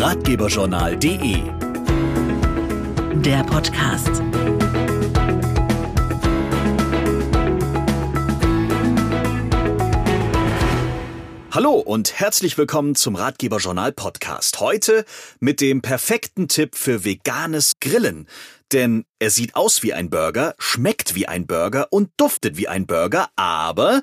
ratgeberjournal.de. Der Podcast. Hallo und herzlich willkommen zum Ratgeberjournal Podcast. Heute mit dem perfekten Tipp für veganes Grillen. Denn er sieht aus wie ein Burger, schmeckt wie ein Burger und duftet wie ein Burger, aber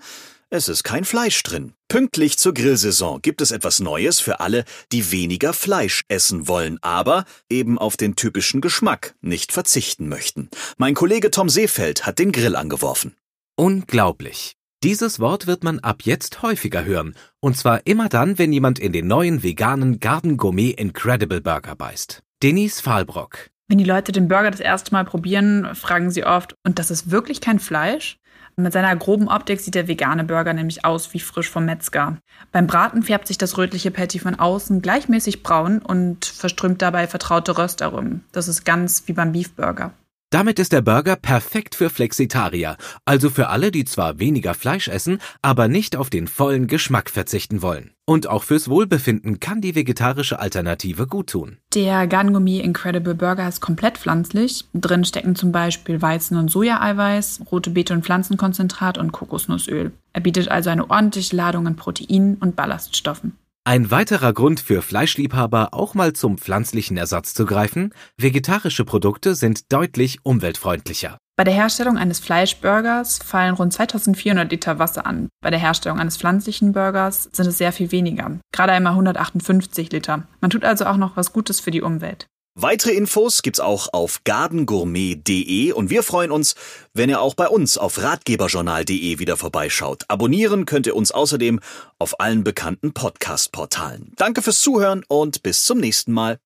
es ist kein Fleisch drin. Pünktlich zur Grillsaison gibt es etwas Neues für alle, die weniger Fleisch essen wollen, aber eben auf den typischen Geschmack nicht verzichten möchten. Mein Kollege Tom Seefeld hat den Grill angeworfen. Unglaublich. Dieses Wort wird man ab jetzt häufiger hören, und zwar immer dann, wenn jemand in den neuen veganen Garden Gourmet Incredible Burger beißt. Denise Fahlbrock. Wenn die Leute den Burger das erste Mal probieren, fragen sie oft, und das ist wirklich kein Fleisch? Mit seiner groben Optik sieht der vegane Burger nämlich aus wie frisch vom Metzger. Beim Braten färbt sich das rötliche Patty von außen gleichmäßig braun und verströmt dabei vertraute Röstaromen. Das ist ganz wie beim Beefburger. Damit ist der Burger perfekt für Flexitarier, also für alle, die zwar weniger Fleisch essen, aber nicht auf den vollen Geschmack verzichten wollen. Und auch fürs Wohlbefinden kann die vegetarische Alternative gut tun. Der Garngummi Incredible Burger ist komplett pflanzlich. Drin stecken zum Beispiel Weizen- und Sojaeiweiß, rote Beete- und Pflanzenkonzentrat und Kokosnussöl. Er bietet also eine ordentliche Ladung an Proteinen und Ballaststoffen. Ein weiterer Grund für Fleischliebhaber, auch mal zum pflanzlichen Ersatz zu greifen, vegetarische Produkte sind deutlich umweltfreundlicher. Bei der Herstellung eines Fleischburgers fallen rund 2400 Liter Wasser an. Bei der Herstellung eines pflanzlichen Burgers sind es sehr viel weniger, gerade einmal 158 Liter. Man tut also auch noch was Gutes für die Umwelt. Weitere Infos gibt's auch auf gardengourmet.de und wir freuen uns, wenn ihr auch bei uns auf ratgeberjournal.de wieder vorbeischaut. Abonnieren könnt ihr uns außerdem auf allen bekannten Podcast-Portalen. Danke fürs Zuhören und bis zum nächsten Mal.